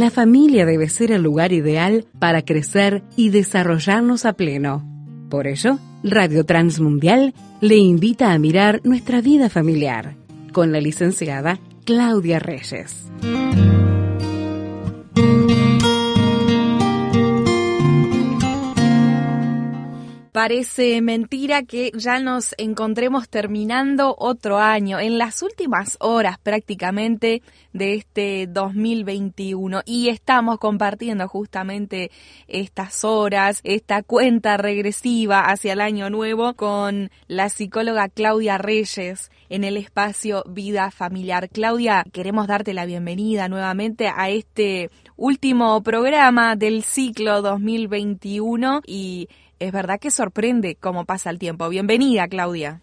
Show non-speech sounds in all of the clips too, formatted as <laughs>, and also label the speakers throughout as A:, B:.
A: la familia debe ser el lugar ideal para crecer y desarrollarnos a pleno. Por ello, Radio Transmundial le invita a mirar nuestra vida familiar con la licenciada Claudia Reyes.
B: Parece mentira que ya nos encontremos terminando otro año, en las últimas horas prácticamente de este 2021 y estamos compartiendo justamente estas horas, esta cuenta regresiva hacia el año nuevo con la psicóloga Claudia Reyes en el espacio Vida Familiar. Claudia, queremos darte la bienvenida nuevamente a este último programa del ciclo 2021 y es verdad que sorprende cómo pasa el tiempo. Bienvenida, Claudia.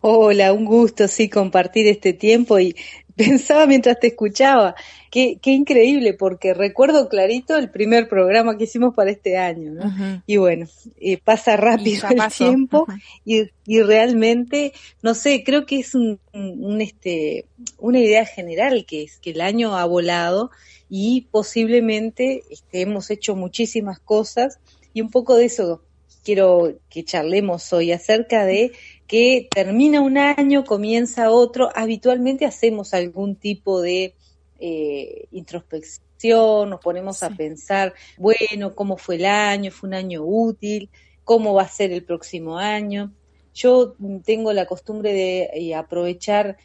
C: Hola, un gusto, sí, compartir este tiempo y pensaba mientras te escuchaba, qué, qué increíble, porque recuerdo clarito el primer programa que hicimos para este año, ¿no? Y bueno, eh, pasa rápido el tiempo y, y, realmente, no sé, creo que es un, un, este, una idea general que es que el año ha volado y posiblemente este, hemos hecho muchísimas cosas. Y un poco de eso quiero que charlemos hoy acerca de que termina un año, comienza otro, habitualmente hacemos algún tipo de eh, introspección, nos ponemos a pensar, bueno, ¿cómo fue el año? ¿Fue un año útil? ¿Cómo va a ser el próximo año? Yo tengo la costumbre de eh, aprovechar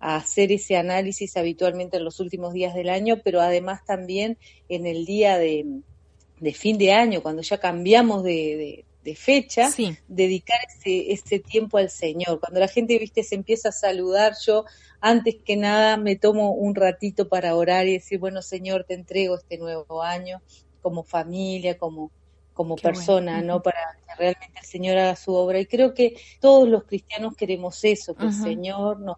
C: a hacer ese análisis habitualmente en los últimos días del año, pero además también en el día de, fin de año, cuando ya cambiamos de, de fecha, dedicar ese, ese tiempo al Señor. Cuando la gente, viste, se empieza a saludar, yo antes que nada me tomo un ratito para orar y decir, bueno, Señor, te entrego este nuevo año como familia, como, como persona, ¿no? Para que realmente el Señor haga su obra. Y creo que todos los cristianos queremos eso, que el Señor nos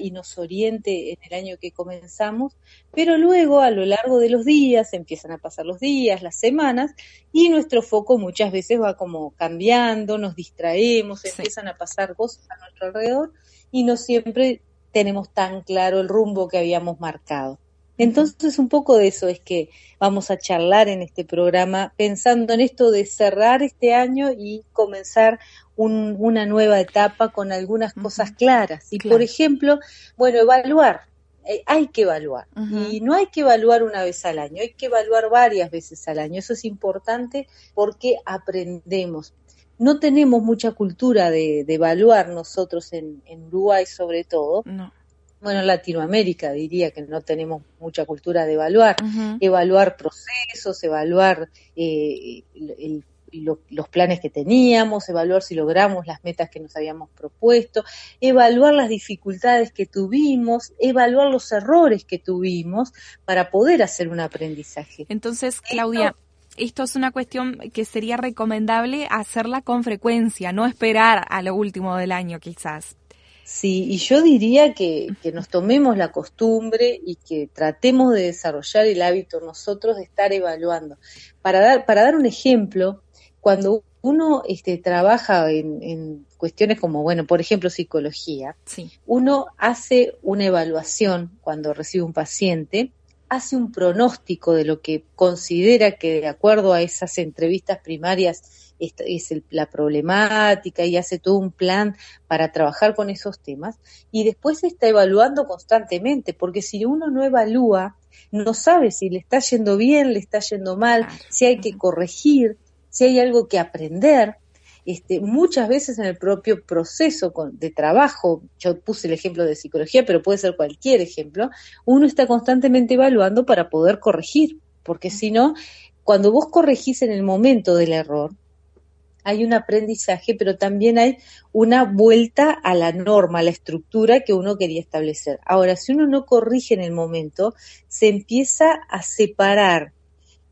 C: y nos oriente en el año que comenzamos, pero luego a lo largo de los días empiezan a pasar los días, las semanas, y nuestro foco muchas veces va como cambiando, nos distraemos, empiezan a pasar cosas a nuestro alrededor y no siempre tenemos tan claro el rumbo que habíamos marcado. Entonces un poco de eso es que vamos a charlar en este programa pensando en esto de cerrar este año y comenzar una nueva etapa con algunas cosas claras. Y por ejemplo, bueno, evaluar. Eh, hay que evaluar. Y no hay que evaluar una vez al año, hay que evaluar varias veces al año. Eso es importante porque aprendemos. No tenemos mucha cultura de, evaluar nosotros en, Uruguay sobre todo. Bueno, en Latinoamérica diría que no tenemos mucha cultura de evaluar, evaluar procesos, evaluar eh, el los planes que teníamos, evaluar si logramos las metas que nos habíamos propuesto, evaluar las dificultades que tuvimos, evaluar los errores que tuvimos para poder hacer un aprendizaje.
B: Entonces, Claudia, esto es una cuestión que sería recomendable hacerla con frecuencia, no esperar a lo último del año quizás.
C: Sí, y yo diría que, que, nos tomemos la costumbre y que tratemos de desarrollar el hábito nosotros de estar evaluando. Para dar, para dar un ejemplo, cuando uno este, trabaja en, cuestiones como, bueno, por ejemplo, psicología, uno hace una evaluación cuando recibe un paciente, hace un pronóstico de lo que considera que de acuerdo a esas entrevistas primarias es, la problemática y hace todo un plan para trabajar con esos temas y después está evaluando constantemente, porque si uno no evalúa, no sabe si le está yendo bien, le está yendo mal, si hay que corregir, si hay algo que aprender, este, muchas veces en el propio proceso de trabajo, yo puse el ejemplo de psicología, pero puede ser cualquier ejemplo, uno está constantemente evaluando para poder corregir, porque si no, cuando vos corregís en el momento del error, hay un aprendizaje, pero también hay una vuelta a la norma, a la estructura que uno quería establecer. Ahora, si uno no corrige en el momento, se empieza a separar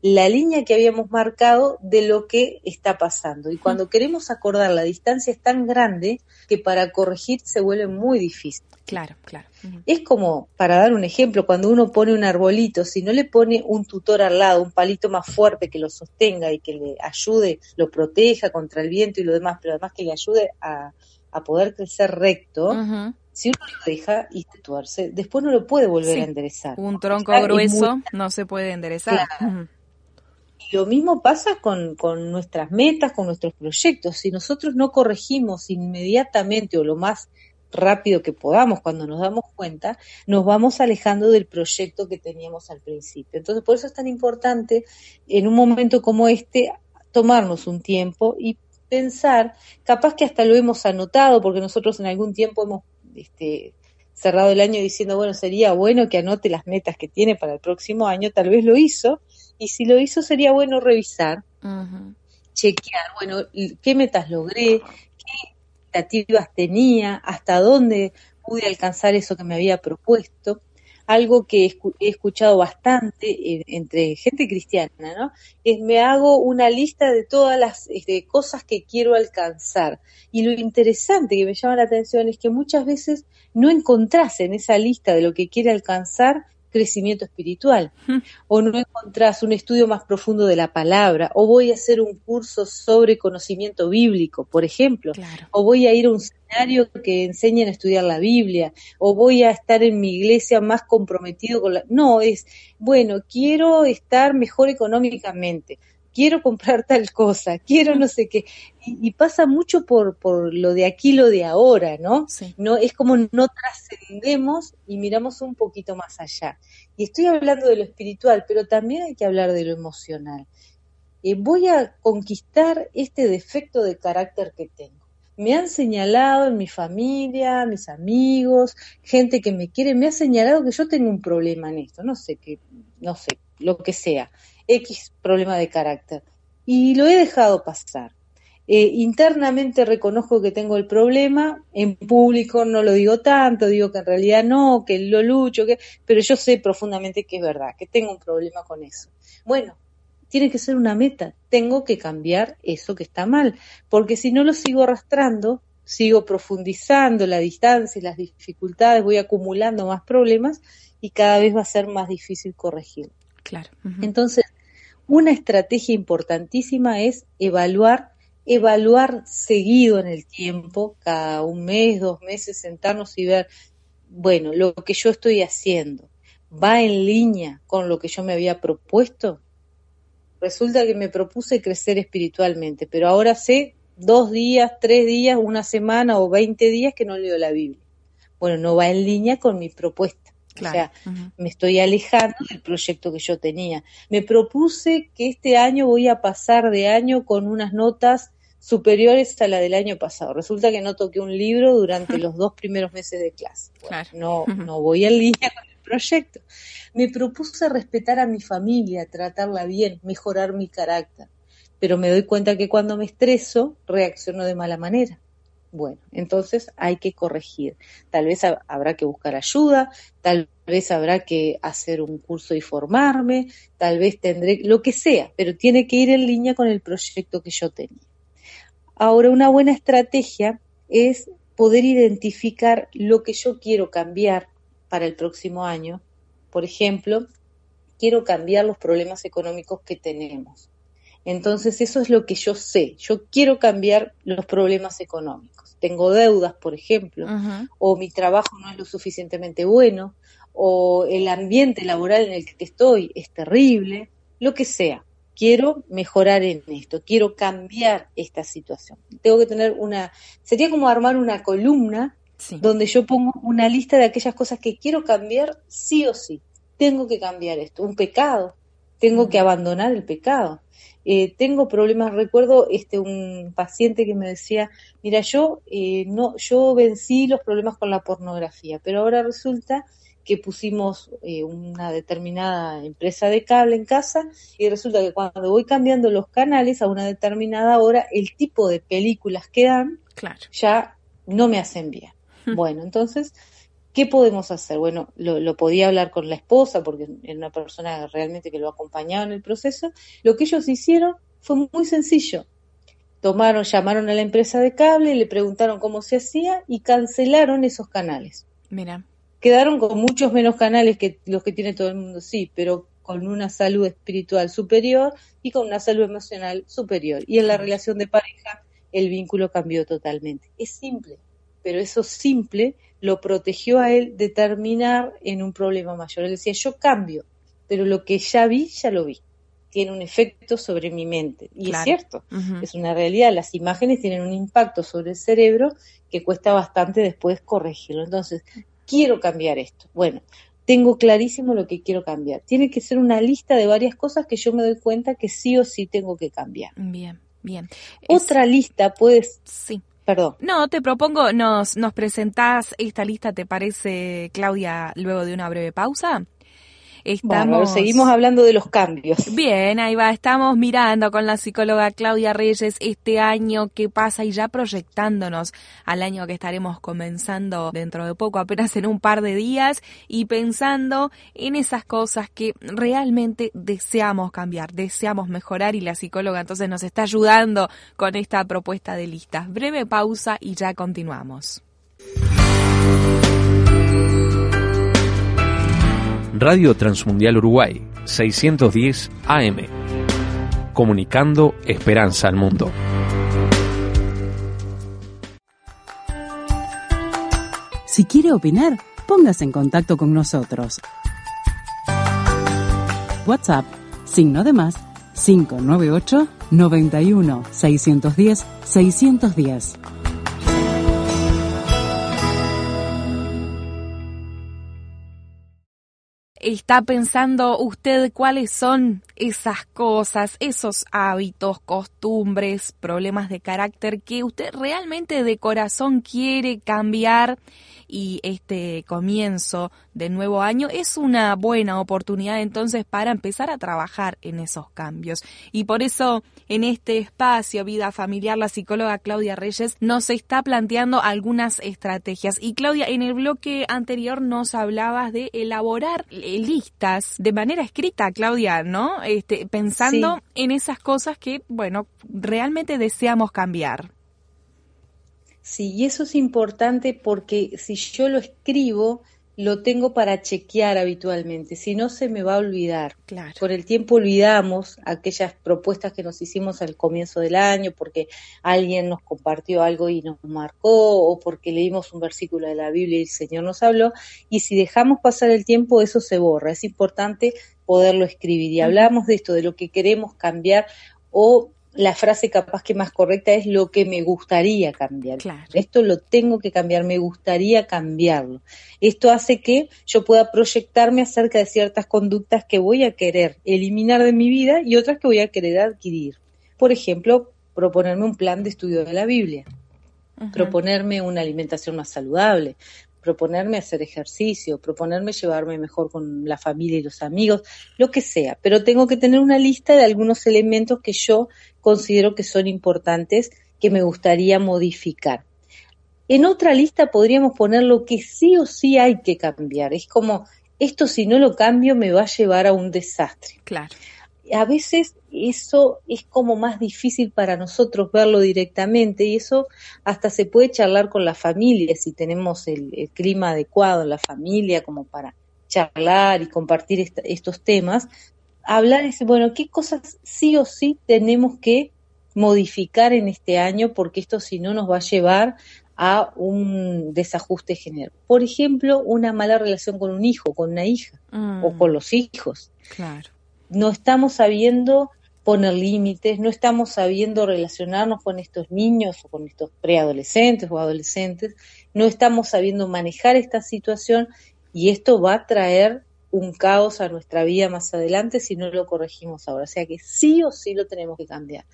C: la línea que habíamos marcado de lo que está pasando. Y cuando queremos acordar, la distancia es tan grande que para corregir se vuelve muy difícil.
B: Claro, claro.
C: Es como, para dar un ejemplo, cuando uno pone un arbolito, si no le pone un tutor al lado, un palito más fuerte que lo sostenga y que le ayude, lo proteja contra el viento y lo demás, pero además que le ayude a, poder crecer recto, Si uno lo deja y tuerce, después no lo puede volver a enderezar.
B: Un tronco grueso no se puede enderezar.
C: Y lo mismo pasa con, con nuestras metas, con nuestros proyectos. Si nosotros no corregimos inmediatamente o lo más rápido que podamos, cuando nos damos cuenta, nos vamos alejando del proyecto que teníamos al principio. Entonces, por eso es tan importante en un momento como este tomarnos un tiempo y pensar, capaz que hasta lo hemos anotado, porque nosotros en algún tiempo hemos este, cerrado el año diciendo, bueno, sería bueno que anote las metas que tiene para el próximo año, tal vez lo hizo, y si lo hizo sería bueno revisar, chequear, bueno, qué metas logré, qué expectativas tenía, hasta dónde pude alcanzar eso que me había propuesto. Algo que he escuchado bastante entre gente cristiana, ¿no? Es me hago una lista de todas las este, cosas que quiero alcanzar. Y lo interesante que me llama la atención es que muchas veces no encontrás en esa lista de lo que quiere alcanzar crecimiento espiritual, o no encontrás un estudio más profundo de la palabra, o voy a hacer un curso sobre conocimiento bíblico, por ejemplo, o voy a ir a un seminario que enseñen a estudiar la Biblia, o voy a estar en mi iglesia más comprometido con la... No, es, bueno, quiero estar mejor económicamente, quiero comprar tal cosa, quiero no sé qué. Y, pasa mucho por, por lo de aquí, lo de ahora, ¿no? no Es como no trascendemos y miramos un poquito más allá. Y estoy hablando de lo espiritual, pero también hay que hablar de lo emocional. Eh, voy a conquistar este defecto de carácter que tengo. Me han señalado en mi familia, mis amigos, gente que me quiere, me ha señalado que yo tengo un problema en esto, no sé qué, no sé, lo que sea. X problema de carácter. Y lo he dejado pasar. Eh, internamente reconozco que tengo el problema, en público no lo digo tanto, digo que en realidad no, que lo lucho, que, pero yo sé profundamente que es verdad, que tengo un problema con eso. Bueno, tiene que ser una meta, tengo que cambiar eso que está mal, porque si no lo sigo arrastrando, sigo profundizando la distancia y las dificultades, voy acumulando más problemas y cada vez va a ser más difícil corregir.
B: Claro.
C: Entonces, una estrategia importantísima es evaluar, evaluar seguido en el tiempo, cada un mes, dos meses, sentarnos y ver, bueno, lo que yo estoy haciendo, ¿va en línea con lo que yo me había propuesto? Resulta que me propuse crecer espiritualmente, pero ahora sé dos días, tres días, una semana o veinte días que no leo la Biblia. Bueno, no va en línea con mi propuesta. O sea, me estoy alejando del proyecto que yo tenía. Me propuse que este año voy a pasar de año con unas notas superiores a la del año pasado. Resulta que no toqué un libro durante <laughs> los dos primeros meses de clase. no, no voy en línea con el proyecto. Me propuse respetar a mi familia, tratarla bien, mejorar mi carácter. Pero me doy cuenta que cuando me estreso, reacciono de mala manera. Bueno, entonces hay que corregir. Tal vez habrá que buscar ayuda, tal vez habrá que hacer un curso y formarme, tal vez tendré lo que sea, pero tiene que ir en línea con el proyecto que yo tenía. Ahora, una buena estrategia es poder identificar lo que yo quiero cambiar para el próximo año. Por ejemplo, quiero cambiar los problemas económicos que tenemos. Entonces, eso es lo que yo sé. Yo quiero cambiar los problemas económicos tengo deudas, por ejemplo, o mi trabajo no es lo suficientemente bueno, o el ambiente laboral en el que estoy es terrible, lo que sea. Quiero mejorar en esto, quiero cambiar esta situación. Tengo que tener una, sería como armar una columna donde yo pongo una lista de aquellas cosas que quiero cambiar sí o sí. Tengo que cambiar esto, un pecado, tengo que abandonar el pecado. Eh, tengo problemas, recuerdo este un paciente que me decía, mira, yo eh, no, yo vencí los problemas con la pornografía, pero ahora resulta que pusimos eh, una determinada empresa de cable en casa y resulta que cuando voy cambiando los canales a una determinada hora, el tipo de películas que dan ya no me hacen bien. Bueno, entonces ¿Qué podemos hacer? Bueno, lo, podía hablar con la esposa porque era una persona realmente que lo acompañaba en el proceso. Lo que ellos hicieron fue muy sencillo. Tomaron, llamaron a la empresa de cable, le preguntaron cómo se hacía y cancelaron esos canales.
B: Mira.
C: Quedaron con muchos menos canales que los que tiene todo el mundo, sí, pero con una salud espiritual superior y con una salud emocional superior. Y en la relación de pareja el vínculo cambió totalmente. Es simple, pero eso simple lo protegió a él de terminar en un problema mayor. Él decía, yo cambio, pero lo que ya vi, ya lo vi. Tiene un efecto sobre mi mente. Y es cierto, es una realidad. Las imágenes tienen un impacto sobre el cerebro que cuesta bastante después corregirlo. Entonces, quiero cambiar esto. Bueno, tengo clarísimo lo que quiero cambiar. Tiene que ser una lista de varias cosas que yo me doy cuenta que sí o sí tengo que cambiar.
B: Bien, bien.
C: Otra lista puede... Sí. Perdón.
B: No, te propongo, nos, nos presentás esta lista, ¿te parece, Claudia, luego de una breve pausa?
C: Estamos... seguimos hablando de los cambios.
B: Bien, ahí va. Estamos mirando con la psicóloga Claudia Reyes este año que pasa y ya proyectándonos al año que estaremos comenzando dentro de poco, apenas en un par de días, y pensando en esas cosas que realmente deseamos cambiar, deseamos mejorar y la psicóloga entonces nos está ayudando con esta propuesta de listas. Breve pausa y ya continuamos.
D: Radio Transmundial Uruguay, 610 AM. Comunicando esperanza al mundo.
A: Si quiere opinar, póngase en contacto con nosotros. WhatsApp, signo de más, 598 91 610 610.
B: Está pensando usted cuáles son esas cosas, esos hábitos, costumbres, problemas de carácter que usted realmente de corazón quiere cambiar y este comienzo de nuevo año es una buena oportunidad entonces para empezar a trabajar en esos cambios. Y por eso en este espacio Vida Familiar la psicóloga Claudia Reyes nos está planteando algunas estrategias. Y Claudia, en el bloque anterior nos hablabas de elaborar listas de manera escrita, Claudia, ¿no? Este, pensando en esas cosas que, bueno, realmente deseamos cambiar.
C: Sí, y eso es importante porque si yo lo escribo, lo tengo para chequear habitualmente, si no se me va a olvidar. Claro. Por el tiempo olvidamos aquellas propuestas que nos hicimos al comienzo del año porque alguien nos compartió algo y nos marcó o porque leímos un versículo de la Biblia y el Señor nos habló y si dejamos pasar el tiempo eso se borra. Es importante poderlo escribir y hablamos de esto, de lo que queremos cambiar o la frase capaz que más correcta es lo que me gustaría cambiar. Esto lo tengo que cambiar, me gustaría cambiarlo. Esto hace que yo pueda proyectarme acerca de ciertas conductas que voy a querer eliminar de mi vida y otras que voy a querer adquirir. Por ejemplo, proponerme un plan de estudio de la Biblia, proponerme una alimentación más saludable, proponerme hacer ejercicio, proponerme llevarme mejor con la familia y los amigos, lo que sea, pero tengo que tener una lista de algunos elementos que yo considero que son importantes, que me gustaría modificar. En otra lista podríamos poner lo que sí o sí hay que cambiar. Es como, esto si no lo cambio me va a llevar a un desastre.
B: Claro
C: a veces eso es como más difícil para nosotros verlo directamente y eso hasta se puede charlar con la familia si tenemos el, clima adecuado en la familia como para charlar y compartir estos temas, hablar y decir, bueno, ¿qué cosas sí o sí tenemos que modificar en este año porque esto si no nos va a llevar a un desajuste general. Por ejemplo, una mala relación con un hijo, con una hija o mm. con los hijos.
B: Claro
C: no estamos sabiendo poner límites, no estamos sabiendo relacionarnos con estos niños o con estos preadolescentes o adolescentes, no estamos sabiendo manejar esta situación y esto va a traer un caos a nuestra vida más adelante si no lo corregimos ahora. O sea que sí o sí lo tenemos que cambiar.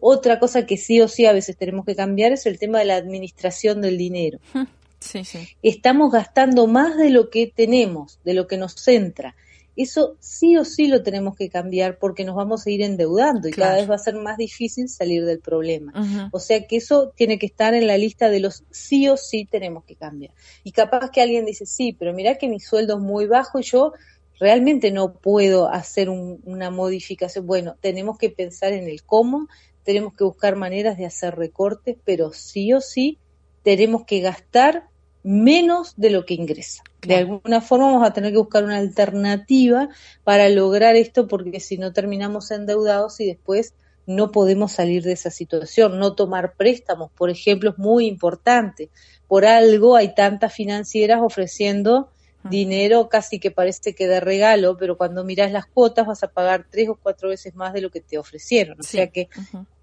C: Otra cosa que sí o sí a veces tenemos que cambiar es el tema de la administración del dinero. <laughs>
B: Sí, sí.
C: Estamos gastando más de lo que tenemos, de lo que nos centra. Eso sí o sí lo tenemos que cambiar porque nos vamos a ir endeudando y cada vez va a ser más difícil salir del problema. O sea que eso tiene que estar en la lista de los sí o sí tenemos que cambiar. Y capaz que alguien dice, sí, pero mira que mi sueldo es muy bajo y yo realmente no puedo hacer una modificación. Bueno, tenemos que pensar en el cómo, tenemos que buscar maneras de hacer recortes, pero sí o sí tenemos que gastar menos de lo que ingresa. De alguna forma vamos a tener que buscar una alternativa para lograr esto porque si no terminamos endeudados y después no podemos salir de esa situación. No tomar préstamos, por ejemplo, es muy importante. Por algo hay tantas financieras ofreciendo dinero casi que parece que de regalo, pero cuando miras las cuotas vas a pagar tres o cuatro veces más de lo que te ofrecieron. O sea que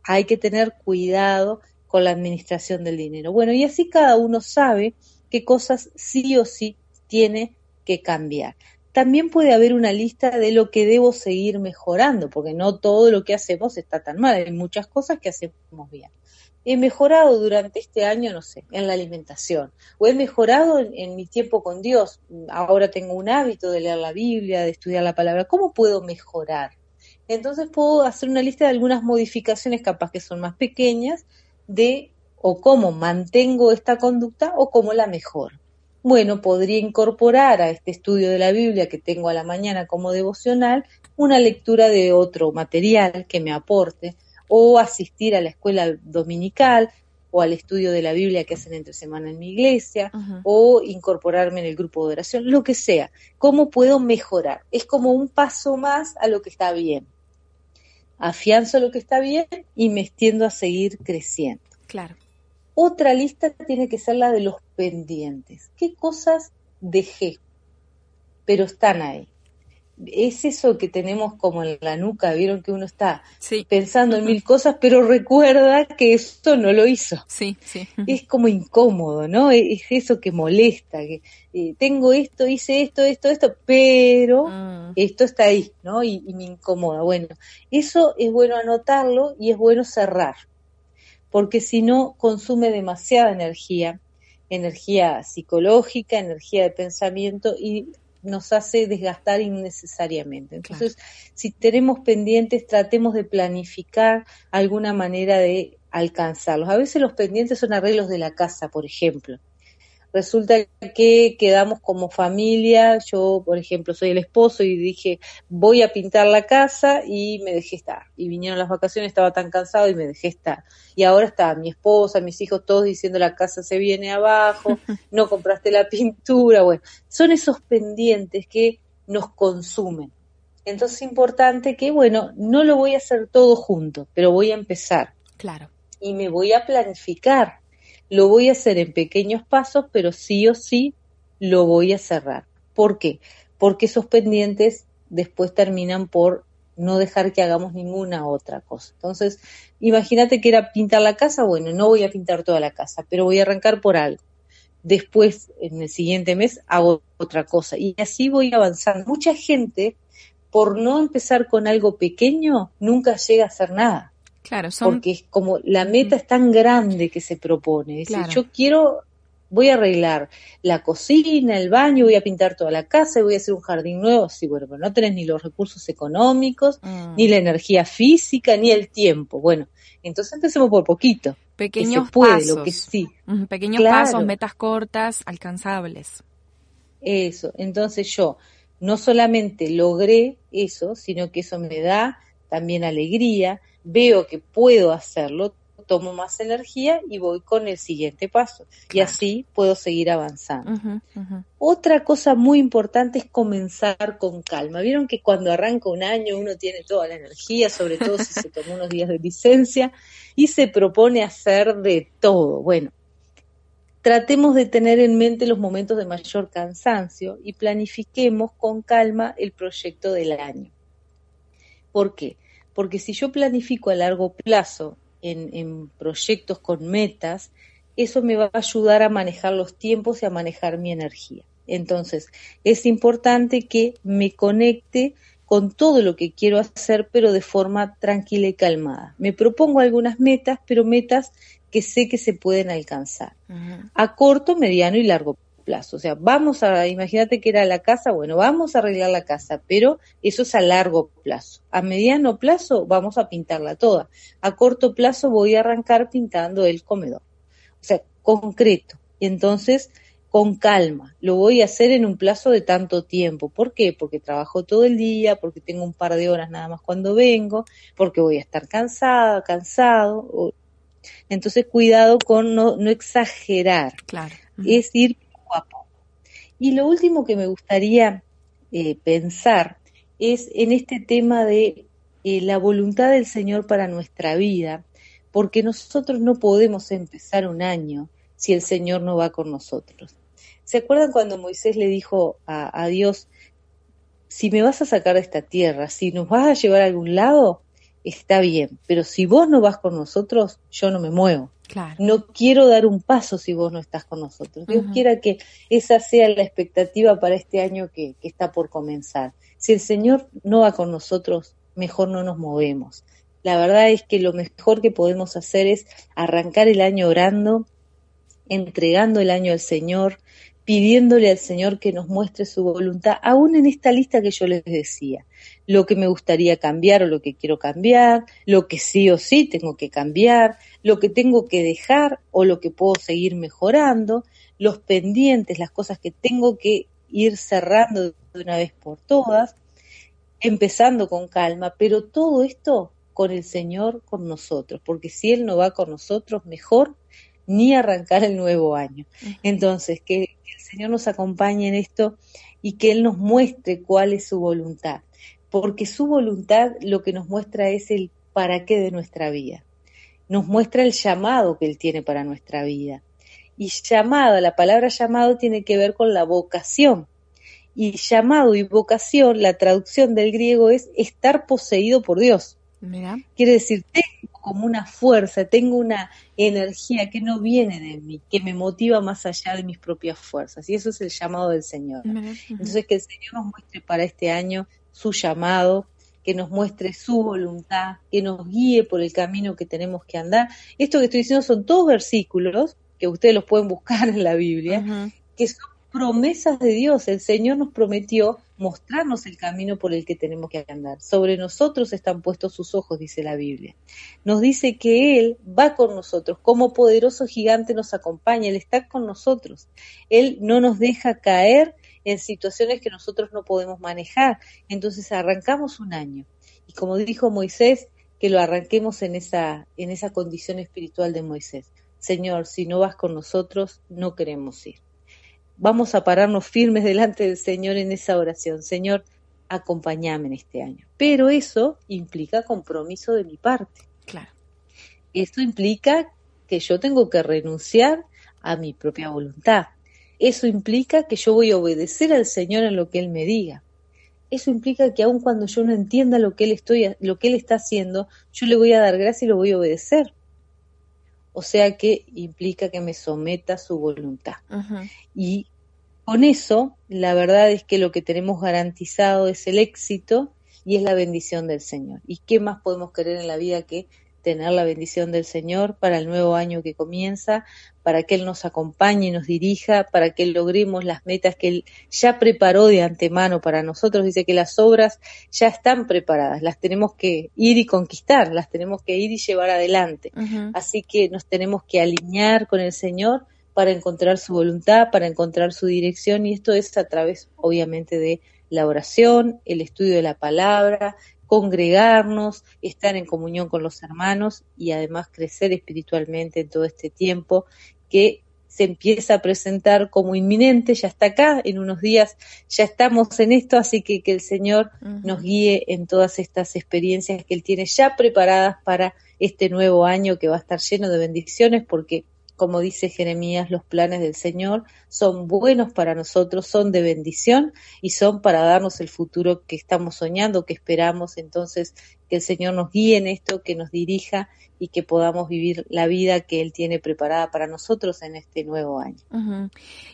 C: hay que tener cuidado con la administración del dinero. Bueno, y así cada uno sabe qué cosas sí o sí tiene que cambiar. También puede haber una lista de lo que debo seguir mejorando, porque no todo lo que hacemos está tan mal, hay muchas cosas que hacemos bien. He mejorado durante este año, no sé, en la alimentación, o he mejorado en, mi tiempo con Dios. Ahora tengo un hábito de leer la Biblia, de estudiar la palabra. ¿Cómo puedo mejorar? Entonces puedo hacer una lista de algunas modificaciones, capaz que son más pequeñas, de o cómo mantengo esta conducta o cómo la mejoro bueno, podría incorporar a este estudio de la Biblia que tengo a la mañana como devocional una lectura de otro material que me aporte o asistir a la escuela dominical o al estudio de la Biblia que hacen entre semana en mi iglesia o incorporarme en el grupo de oración, lo que sea. ¿Cómo puedo mejorar? Es como un paso más a lo que está bien. Afianzo lo que está bien y me extiendo a seguir creciendo.
B: Claro.
C: Otra lista tiene que ser la de los pendientes. ¿Qué cosas dejé? Pero están ahí. Es eso que tenemos como en la nuca, vieron que uno está pensando en mil cosas, pero recuerda que eso no lo hizo.
B: Sí, sí.
C: Es como incómodo, ¿no? Es eso que molesta, que eh, tengo esto, hice esto, esto, esto, pero mm. esto está ahí, ¿no? y me incomoda. Bueno, eso es bueno anotarlo y es bueno cerrar porque si no consume demasiada energía, energía psicológica, energía de pensamiento y nos hace desgastar innecesariamente. Entonces, si tenemos pendientes, tratemos de planificar alguna manera de alcanzarlos. A veces los pendientes son arreglos de la casa, por ejemplo resulta que quedamos como familia, yo por ejemplo soy el esposo y dije voy a pintar la casa y me dejé estar. Y vinieron las vacaciones, estaba tan cansado y me dejé estar. Y ahora está mi esposa, mis hijos todos diciendo la casa se viene abajo, <laughs> no compraste la pintura, bueno, son esos pendientes que nos consumen. Entonces es importante que, bueno, no lo voy a hacer todo junto, pero voy a empezar.
B: Claro.
C: Y me voy a planificar lo voy a hacer en pequeños pasos, pero sí o sí lo voy a cerrar. ¿Por qué? Porque esos pendientes después terminan por no dejar que hagamos ninguna otra cosa. Entonces, imagínate que era pintar la casa, bueno, no voy a pintar toda la casa, pero voy a arrancar por algo. Después, en el siguiente mes, hago otra cosa. Y así voy avanzando. Mucha gente, por no empezar con algo pequeño, nunca llega a hacer nada.
B: Claro,
C: Porque es como la meta es tan grande que se propone. Dice, yo quiero, voy a arreglar la cocina, el baño, voy a pintar toda la casa y voy a hacer un jardín nuevo. Sí, bueno, pero no tenés ni los recursos económicos, mm. ni la energía física, ni el tiempo. Bueno, entonces empecemos por poquito.
B: Pequeños pasos. que sí. Pequeños pasos, metas cortas, alcanzables.
C: Eso. Entonces yo no solamente logré eso, sino que eso me da también alegría, veo que puedo hacerlo, tomo más energía y voy con el siguiente paso. Y así puedo seguir avanzando. Otra cosa muy importante es comenzar con calma. Vieron que cuando arranca un año uno tiene toda la energía, sobre todo si se tomó unos días de licencia y se propone hacer de todo. Bueno, tratemos de tener en mente los momentos de mayor cansancio y planifiquemos con calma el proyecto del año. ¿Por qué? Porque si yo planifico a largo plazo en, proyectos con metas, eso me va a ayudar a manejar los tiempos y a manejar mi energía. Entonces, es importante que me conecte con todo lo que quiero hacer, pero de forma tranquila y calmada. Me propongo algunas metas, pero metas que sé que se pueden alcanzar a corto, mediano y largo plazo. O sea, vamos a, imagínate que era la casa, bueno, vamos a arreglar la casa, pero eso es a largo plazo. A mediano plazo vamos a pintarla toda. A corto plazo voy a arrancar pintando el comedor. O sea, concreto. Entonces, con calma. Lo voy a hacer en un plazo de tanto tiempo. ¿Por qué? Porque trabajo todo el día, porque tengo un par de horas nada más cuando vengo, porque voy a estar cansada, cansado. Entonces, cuidado con no, no exagerar.
B: Claro.
C: Es ir y lo último que me gustaría eh, pensar es en este tema de eh, la voluntad del Señor para nuestra vida, porque nosotros no podemos empezar un año si el Señor no va con nosotros. ¿Se acuerdan cuando Moisés le dijo a, a Dios, si me vas a sacar de esta tierra, si nos vas a llevar a algún lado, está bien, pero si vos no vas con nosotros, yo no me muevo. No quiero dar un paso si vos no estás con nosotros. Dios quiera que esa sea la expectativa para este año que, que está por comenzar. Si el Señor no va con nosotros, mejor no nos movemos. La verdad es que lo mejor que podemos hacer es arrancar el año orando, entregando el año al Señor, pidiéndole al Señor que nos muestre su voluntad, aún en esta lista que yo les decía lo que me gustaría cambiar o lo que quiero cambiar, lo que sí o sí tengo que cambiar, lo que tengo que dejar o lo que puedo seguir mejorando, los pendientes, las cosas que tengo que ir cerrando de una vez por todas, empezando con calma, pero todo esto con el Señor con nosotros, porque si Él no va con nosotros, mejor ni arrancar el nuevo año. Entonces, que el Señor nos acompañe en esto y que Él nos muestre cuál es su voluntad porque su voluntad lo que nos muestra es el para qué de nuestra vida. Nos muestra el llamado que Él tiene para nuestra vida. Y llamado, la palabra llamado tiene que ver con la vocación. Y llamado y vocación, la traducción del griego es estar poseído por Dios. Quiere decir, tengo como una fuerza, tengo una energía que no viene de mí, que me motiva más allá de mis propias fuerzas. Y eso es el llamado del Señor. Entonces, que el Señor nos muestre para este año su llamado, que nos muestre su voluntad, que nos guíe por el camino que tenemos que andar. Esto que estoy diciendo son todos versículos que ustedes los pueden buscar en la Biblia, que son promesas de Dios. El Señor nos prometió mostrarnos el camino por el que tenemos que andar. Sobre nosotros están puestos sus ojos, dice la Biblia. Nos dice que Él va con nosotros, como poderoso gigante nos acompaña, Él está con nosotros. Él no nos deja caer en situaciones que nosotros no podemos manejar. Entonces arrancamos un año. Y como dijo Moisés, que lo arranquemos en esa, en esa condición espiritual de Moisés. Señor, si no vas con nosotros, no queremos ir. Vamos a pararnos firmes delante del Señor en esa oración. Señor, acompáñame en este año. Pero eso implica compromiso de mi parte.
B: Claro.
C: Esto implica que yo tengo que renunciar a mi propia voluntad, eso implica que yo voy a obedecer al Señor en lo que Él me diga. Eso implica que aun cuando yo no entienda lo que Él, estoy, lo que él está haciendo, yo le voy a dar gracia y lo voy a obedecer. O sea que implica que me someta a su voluntad. Y con eso, la verdad es que lo que tenemos garantizado es el éxito y es la bendición del Señor. ¿Y qué más podemos querer en la vida que tener la bendición del Señor para el nuevo año que comienza, para que Él nos acompañe y nos dirija, para que logremos las metas que Él ya preparó de antemano para nosotros. Dice que las obras ya están preparadas, las tenemos que ir y conquistar, las tenemos que ir y llevar adelante. Así que nos tenemos que alinear con el Señor para encontrar su voluntad, para encontrar su dirección y esto es a través obviamente de la oración, el estudio de la palabra, congregarnos, estar en comunión con los hermanos y además crecer espiritualmente en todo este tiempo que se empieza a presentar como inminente, ya está acá, en unos días ya estamos en esto, así que que el Señor nos guíe en todas estas experiencias que Él tiene ya preparadas para este nuevo año que va a estar lleno de bendiciones, porque como dice Jeremías, los planes del Señor son buenos para nosotros, son de bendición y son para darnos el futuro que estamos soñando, que esperamos. Entonces, que el Señor nos guíe en esto, que nos dirija y que podamos vivir la vida que Él tiene preparada para nosotros en este nuevo año.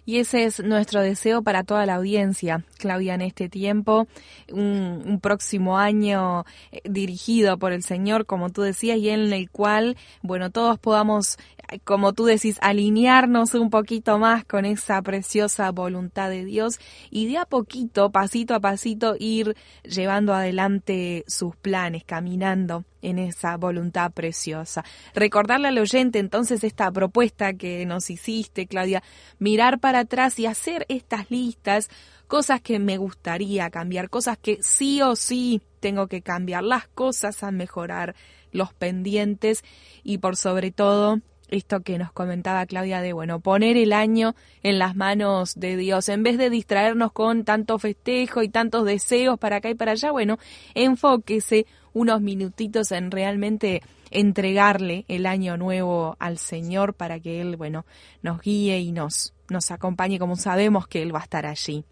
B: Y ese es nuestro deseo para toda la audiencia, Claudia, en este tiempo, un, un, próximo año eh, dirigido por el Señor, como tú decías, y en el cual, bueno, todos podamos, como tú decís, alinearnos un poquito más con esa preciosa voluntad de Dios y de a poquito, pasito a pasito, ir llevando adelante sus planes, caminando en esa voluntad preciosa. Recordarle al oyente entonces esta propuesta que nos hiciste, Claudia, mirar para atrás y hacer estas listas, cosas que me gustaría cambiar, cosas que sí o sí tengo que cambiar, las cosas a mejorar, los pendientes y por sobre todo esto que nos comentaba Claudia de, bueno, poner el año en las manos de Dios, en vez de distraernos con tanto festejo y tantos deseos para acá y para allá, bueno, enfóquese unos minutitos en realmente entregarle el año nuevo al Señor para que Él, bueno, nos guíe y nos, nos acompañe como sabemos que Él va a estar allí.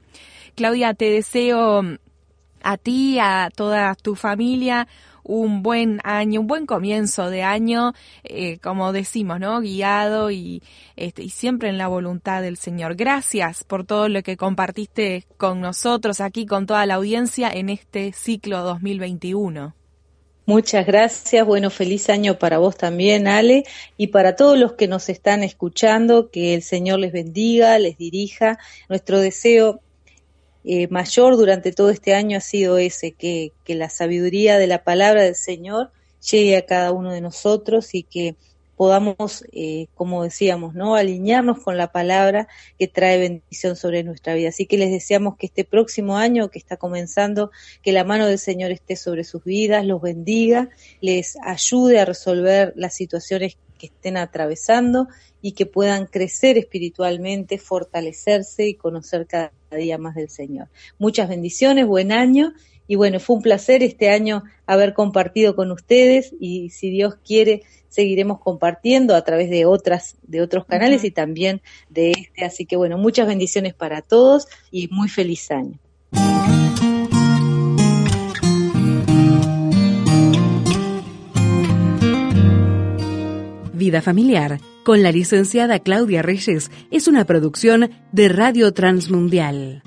B: Claudia, te deseo a ti, a toda tu familia, un buen año, un buen comienzo de año, eh, como decimos, ¿no? Guiado y, este, y siempre en la voluntad del Señor. Gracias por todo lo que compartiste con nosotros aquí, con toda la audiencia en este ciclo 2021.
C: Muchas gracias. Bueno, feliz año para vos también, Ale, y para todos los que nos están escuchando, que el Señor les bendiga, les dirija. Nuestro deseo eh, mayor durante todo este año ha sido ese, que, que la sabiduría de la palabra del Señor llegue a cada uno de nosotros y que podamos, eh, como decíamos, ¿no? alinearnos con la palabra que trae bendición sobre nuestra vida. Así que les deseamos que este próximo año que está comenzando, que la mano del Señor esté sobre sus vidas, los bendiga, les ayude a resolver las situaciones que estén atravesando y que puedan crecer espiritualmente, fortalecerse y conocer cada día más del Señor. Muchas bendiciones, buen año y bueno, fue un placer este año haber compartido con ustedes y si Dios quiere seguiremos compartiendo a través de otras de otros canales y también de este, así que bueno, muchas bendiciones para todos y muy feliz año.
A: Vida Familiar con la licenciada Claudia Reyes es una producción de Radio Transmundial.